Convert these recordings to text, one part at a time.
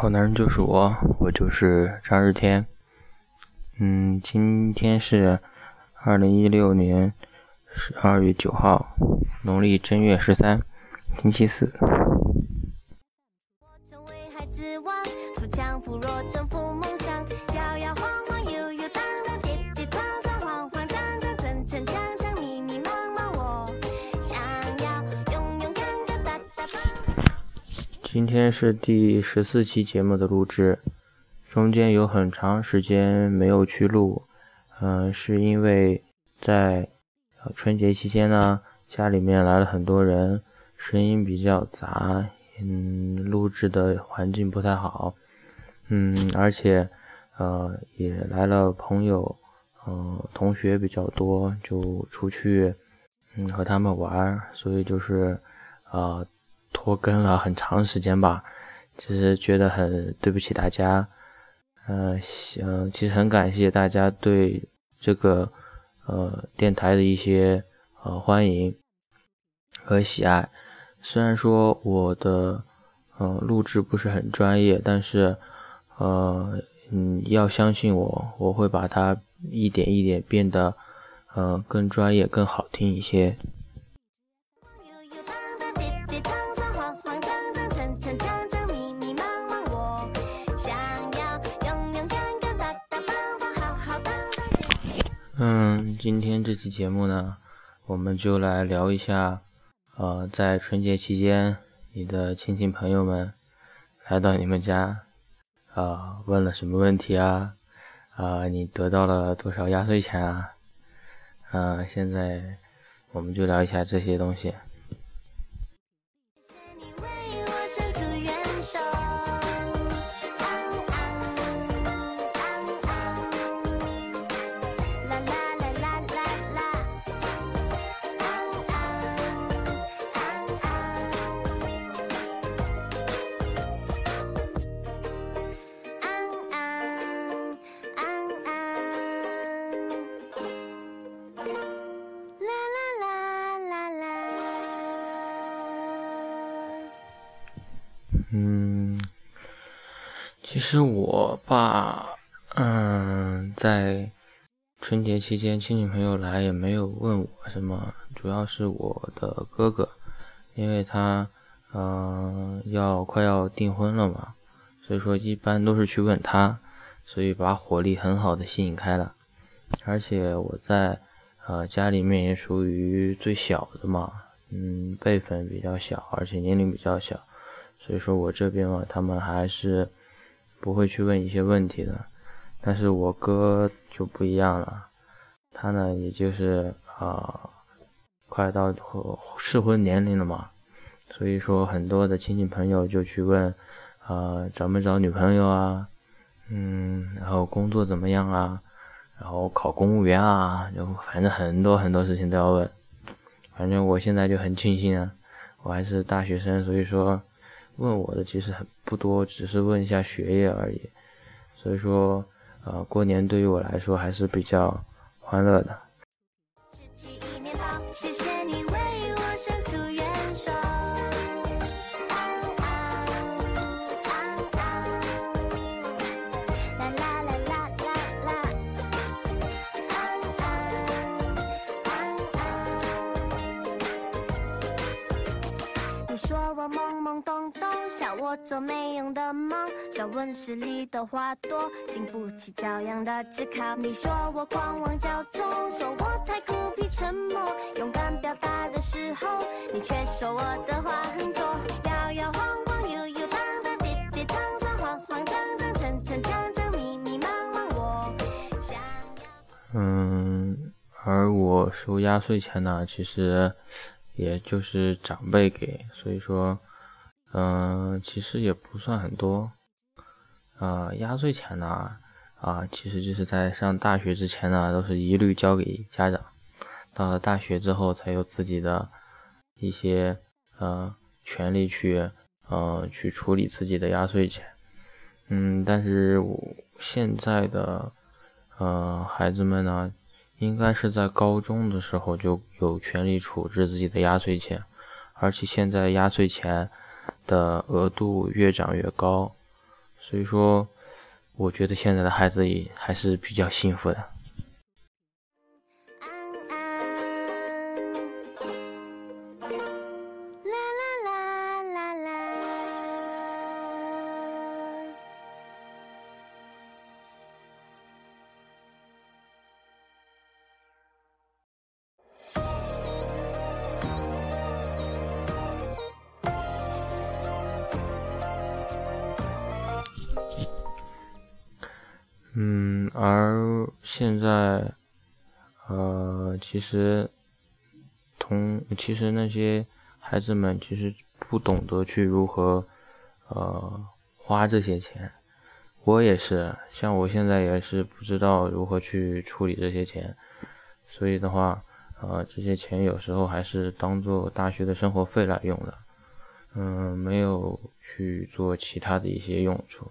好男人就是我，我就是张日天。嗯，今天是二零一六年十二月九号，农历正月十三，星期四。今天是第十四期节目的录制，中间有很长时间没有去录，嗯，是因为在春节期间呢，家里面来了很多人，声音比较杂，嗯，录制的环境不太好，嗯，而且呃也来了朋友，呃，同学比较多，就出去嗯和他们玩，所以就是啊。拖更了很长时间吧，其实觉得很对不起大家，嗯，嗯，其实很感谢大家对这个呃电台的一些呃欢迎和喜爱。虽然说我的嗯录制不是很专业，但是呃嗯要相信我，我会把它一点一点变得嗯更专业、更好听一些。今天这期节目呢，我们就来聊一下，呃，在春节期间，你的亲戚朋友们来到你们家，啊，问了什么问题啊？啊，你得到了多少压岁钱啊？啊，现在我们就聊一下这些东西。实我爸，嗯，在春节期间亲戚朋友来也没有问我什么，主要是我的哥哥，因为他，嗯，要快要订婚了嘛，所以说一般都是去问他，所以把火力很好的吸引开了，而且我在，呃，家里面也属于最小的嘛，嗯，辈分比较小，而且年龄比较小。所以说我这边嘛，他们还是不会去问一些问题的，但是我哥就不一样了，他呢，也就是啊，快到适婚年龄了嘛，所以说很多的亲戚朋友就去问，啊，找没找女朋友啊，嗯，然后工作怎么样啊，然后考公务员啊，就反正很多很多事情都要问，反正我现在就很庆幸啊，我还是大学生，所以说。问我的其实很不多，只是问一下学业而已，所以说，啊，过年对于我来说还是比较欢乐的。我做没用的梦，像温室里的花朵，经不起朝阳的炙烤。你说我狂妄骄纵，说我太孤僻沉默，勇敢表达的时候，你却说我的话很多。摇摇晃晃，悠悠荡荡，跌跌撞撞，慌慌张张，层层张张，密密麻麻，我想要。嗯，而我收压岁钱呢，其实也就是长辈给，所以说。嗯，其实也不算很多，啊，压岁钱呢，啊，其实就是在上大学之前呢，都是一律交给家长，到了大学之后才有自己的一些呃权利去呃去处理自己的压岁钱，嗯，但是现在的呃孩子们呢，应该是在高中的时候就有权利处置自己的压岁钱，而且现在压岁钱。的额度越涨越高，所以说，我觉得现在的孩子也还是比较幸福的。嗯，而现在，呃，其实同其实那些孩子们其实不懂得去如何呃花这些钱，我也是，像我现在也是不知道如何去处理这些钱，所以的话，呃，这些钱有时候还是当做大学的生活费来用的，嗯，没有去做其他的一些用处。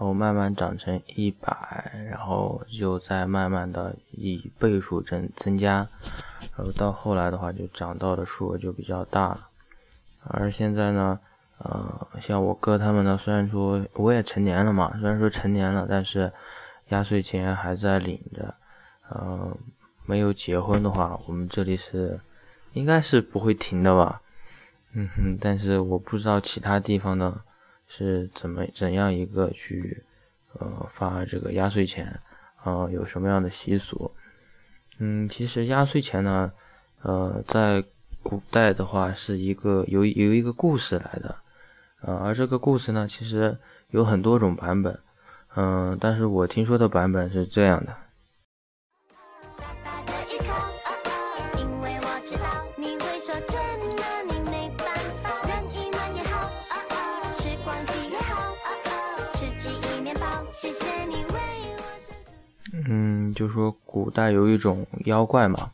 然后慢慢涨成一百，然后就再慢慢的以倍数增增加，然后到后来的话就涨到的数额就比较大，而现在呢。呃，像我哥他们呢，虽然说我也成年了嘛，虽然说成年了，但是压岁钱还在领着。呃，没有结婚的话，我们这里是应该是不会停的吧。嗯哼，但是我不知道其他地方呢是怎么怎样一个去呃发这个压岁钱啊，有什么样的习俗？嗯，其实压岁钱呢，呃，在古代的话是一个有有一个故事来的。呃，而这个故事呢，其实有很多种版本，嗯，但是我听说的版本是这样的。嗯，就说古代有一种妖怪嘛，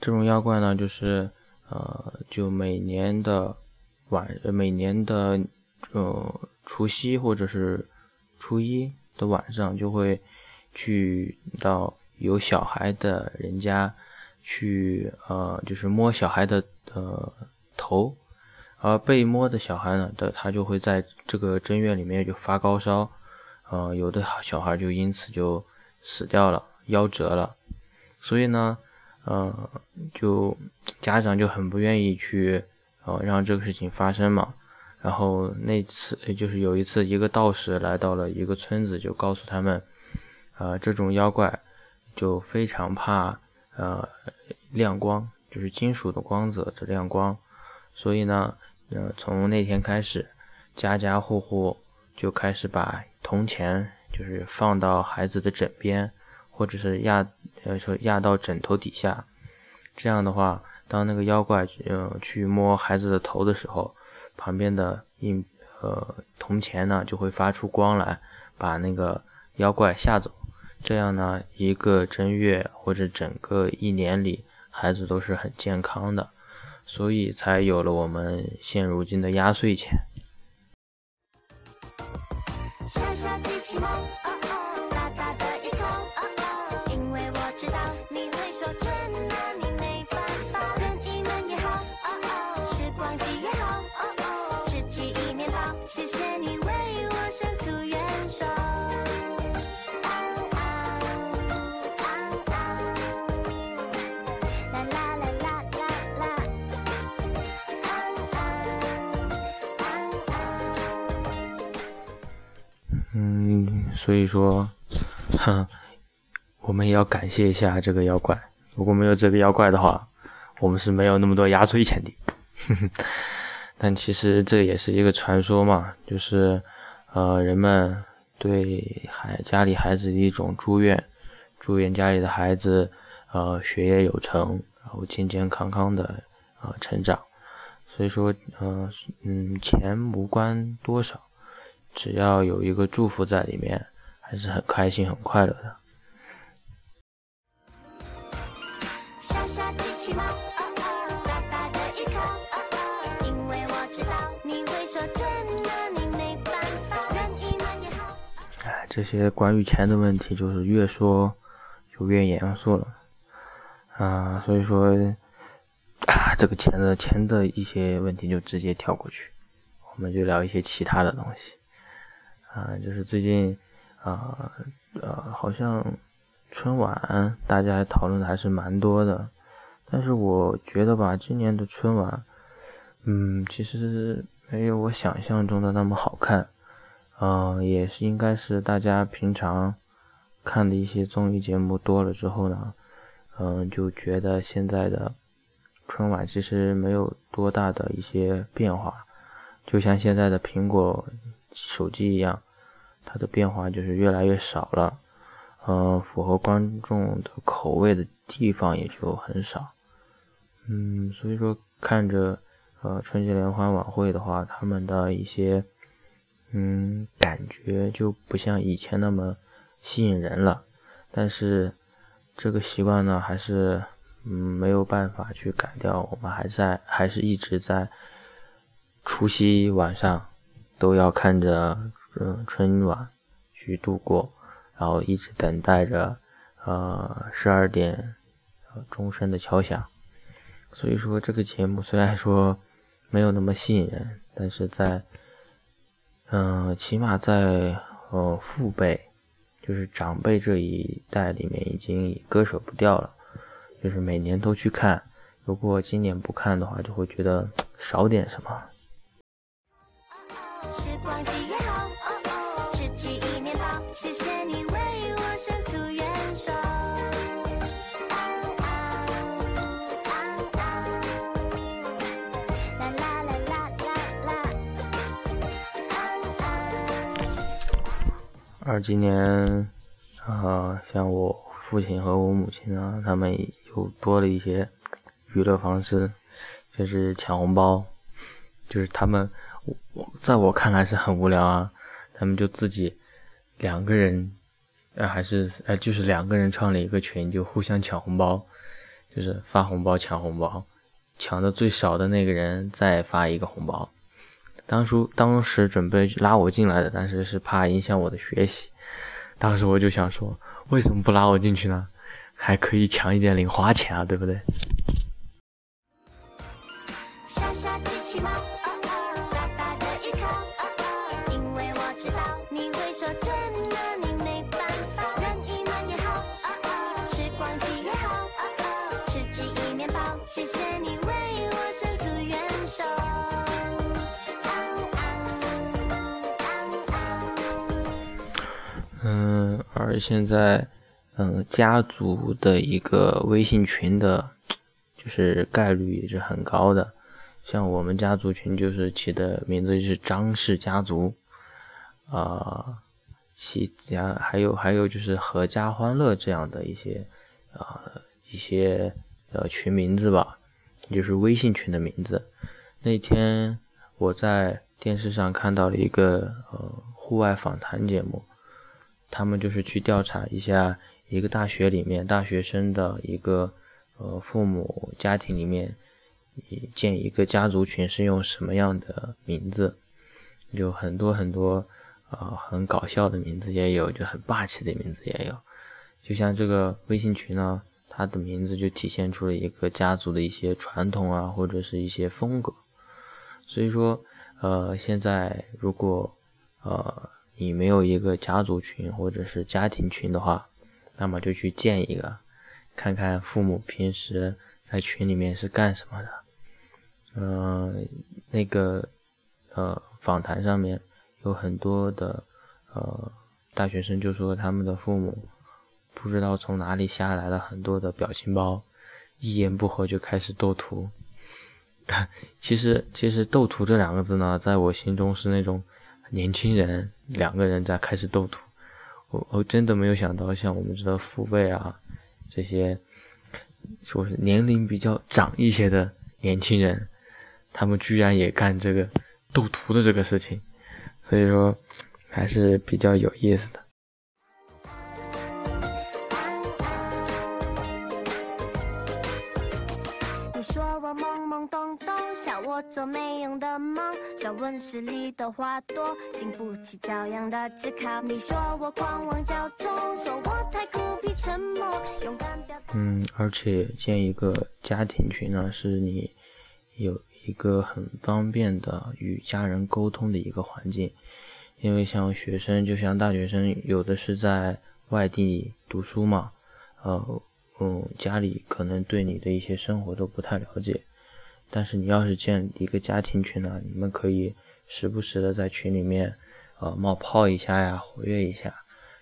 这种妖怪呢，就是呃，就每年的。晚每年的呃除夕或者是初一的晚上，就会去到有小孩的人家去呃，就是摸小孩的呃头，而被摸的小孩呢的他就会在这个正月里面就发高烧，呃有的小孩就因此就死掉了，夭折了，所以呢，呃就家长就很不愿意去。呃，让这个事情发生嘛。然后那次就是有一次，一个道士来到了一个村子，就告诉他们，呃，这种妖怪就非常怕呃亮光，就是金属的光泽的亮光。所以呢，呃，从那天开始，家家户户就开始把铜钱就是放到孩子的枕边，或者是压呃说压到枕头底下。这样的话。当那个妖怪嗯去摸孩子的头的时候，旁边的硬呃铜钱呢就会发出光来，把那个妖怪吓走。这样呢，一个正月或者整个一年里，孩子都是很健康的，所以才有了我们现如今的压岁钱。所以说，哼，我们也要感谢一下这个妖怪。如果没有这个妖怪的话，我们是没有那么多压岁钱的。但其实这也是一个传说嘛，就是呃，人们对孩家里孩子的一种祝愿，祝愿家里的孩子呃学业有成，然后健健康康的呃成长。所以说，呃，嗯，钱无关多少。只要有一个祝福在里面，还是很开心、很快乐的。哎，这些关于钱的问题，就是越说就越严肃了。啊，所以说啊，这个钱的钱的一些问题就直接跳过去，我们就聊一些其他的东西。啊，就是最近啊呃，好像春晚大家讨论的还是蛮多的。但是我觉得吧，今年的春晚，嗯，其实没有我想象中的那么好看，嗯，也是应该是大家平常看的一些综艺节目多了之后呢，嗯，就觉得现在的春晚其实没有多大的一些变化，就像现在的苹果手机一样，它的变化就是越来越少了，嗯，符合观众的口味的地方也就很少。嗯，所以说看着呃春节联欢晚会的话，他们的一些嗯感觉就不像以前那么吸引人了。但是这个习惯呢，还是嗯没有办法去改掉。我们还在还是一直在除夕晚上都要看着嗯春晚去度过，然后一直等待着呃十二点钟声的敲响。所以说这个节目虽然说没有那么吸引人，但是在嗯，起码在呃父辈，就是长辈这一代里面已经割舍不掉了，就是每年都去看。如果今年不看的话，就会觉得少点什么。而今年，啊，像我父亲和我母亲啊，他们又多了一些娱乐方式，就是抢红包，就是他们，我在我看来是很无聊啊，他们就自己两个人，呃，还是呃，就是两个人创了一个群，就互相抢红包，就是发红包抢红包，抢的最少的那个人再发一个红包。当初当时准备拉我进来的，但是是怕影响我的学习。当时我就想说，为什么不拉我进去呢？还可以抢一点零花钱啊，对不对？嗯，而现在，嗯，家族的一个微信群的，就是概率也是很高的。像我们家族群就是起的名字就是张氏家族，啊，其家还有还有就是阖家欢乐这样的一些，啊，一些呃群名字吧，就是微信群的名字。那天我在电视上看到了一个呃户外访谈节目。他们就是去调查一下一个大学里面大学生的一个呃父母家庭里面建一个家族群是用什么样的名字，有很多很多呃很搞笑的名字也有，就很霸气的名字也有。就像这个微信群呢，它的名字就体现出了一个家族的一些传统啊，或者是一些风格。所以说呃现在如果呃。你没有一个家族群或者是家庭群的话，那么就去建一个，看看父母平时在群里面是干什么的。嗯，那个呃访谈上面有很多的呃大学生就说他们的父母不知道从哪里下来了很多的表情包，一言不合就开始斗图。其实其实斗图这两个字呢，在我心中是那种。年轻人两个人在开始斗图，我我真的没有想到，像我们这父辈啊，这些说是年龄比较长一些的年轻人，他们居然也干这个斗图的这个事情。所以说，还是比较有意思的。我做没用的梦，像温室里的花朵，经不起朝阳的炙烤。你说我狂妄骄纵，说我太孤僻沉默，勇敢表。嗯，而且建一个家庭群呢，是你有一个很方便的与家人沟通的一个环境。因为像学生，就像大学生，有的是在外地读书嘛，呃，嗯，家里可能对你的一些生活都不太了解。但是你要是建一个家庭群呢，你们可以时不时的在群里面，呃，冒泡一下呀，活跃一下，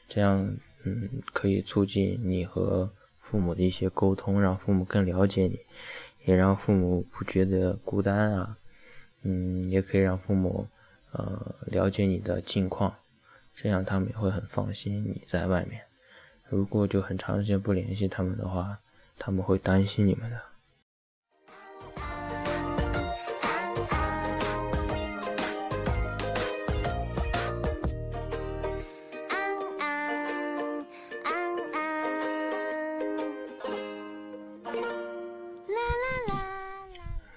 这样，嗯，可以促进你和父母的一些沟通，让父母更了解你，也让父母不觉得孤单啊，嗯，也可以让父母，呃，了解你的近况，这样他们也会很放心你在外面。如果就很长时间不联系他们的话，他们会担心你们的。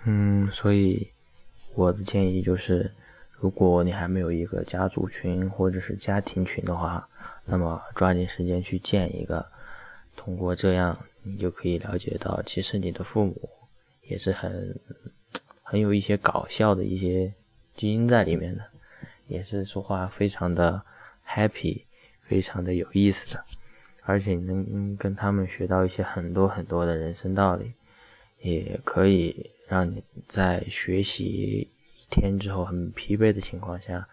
嗯所以，我的建议就是，如果你还没有一个家族群或者是家庭群的话，那么抓紧时间去建一个。通过这样，你就可以了解到，其实你的父母也是很很有一些搞笑的一些基因在里面的，也是说话非常的 happy，非常的有意思的，而且能跟他们学到一些很多很多的人生道理，也可以。让你在学习一天之后很疲惫的情况下，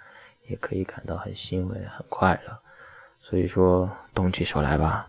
也可以感到很欣慰、很快乐。所以说，动起手来吧。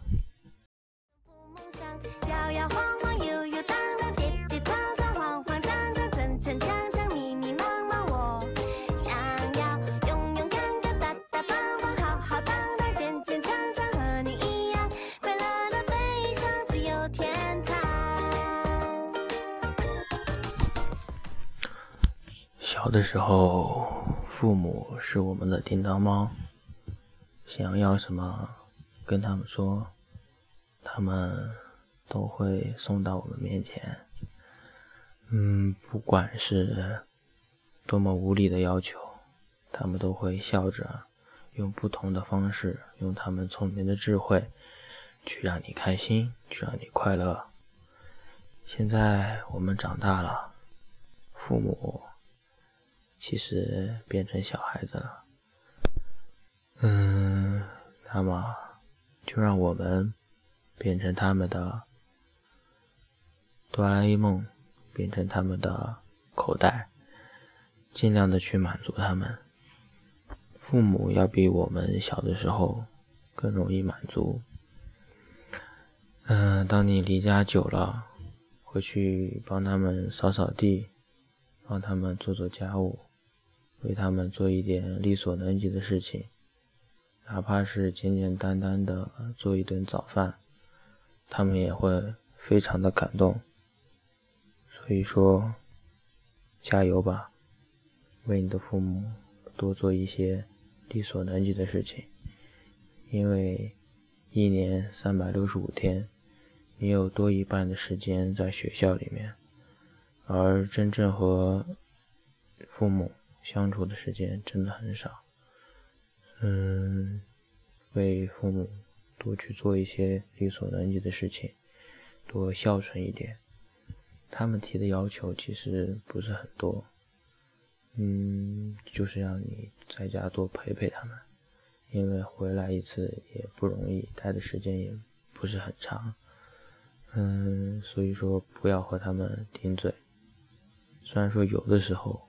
小的时候，父母是我们的叮当猫，想要什么跟他们说，他们都会送到我们面前。嗯，不管是多么无理的要求，他们都会笑着，用不同的方式，用他们聪明的智慧，去让你开心，去让你快乐。现在我们长大了，父母。其实变成小孩子了，嗯，那么就让我们变成他们的哆啦 A 梦，变成他们的口袋，尽量的去满足他们。父母要比我们小的时候更容易满足。嗯，当你离家久了，回去帮他们扫扫地，帮他们做做家务。为他们做一点力所能及的事情，哪怕是简简单单的做一顿早饭，他们也会非常的感动。所以说，加油吧，为你的父母多做一些力所能及的事情，因为一年三百六十五天，你有多一半的时间在学校里面，而真正和父母。相处的时间真的很少，嗯，为父母多去做一些力所能及的事情，多孝顺一点。他们提的要求其实不是很多，嗯，就是让你在家多陪陪他们，因为回来一次也不容易，待的时间也不是很长，嗯，所以说不要和他们顶嘴。虽然说有的时候。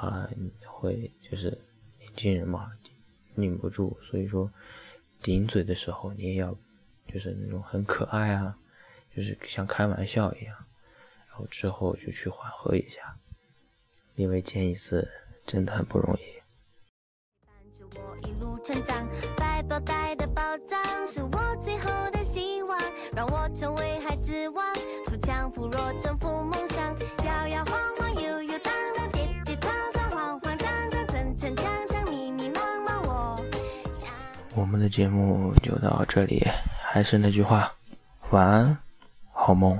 啊，会就是年轻人嘛，拧不住，所以说顶嘴的时候，你也要就是那种很可爱啊，就是像开玩笑一样，然后之后就去缓和一下，因为见一次真的很不容易。我成为孩子王，扶强扶弱，征服梦们的节目就到这里，还是那句话，晚安，好梦。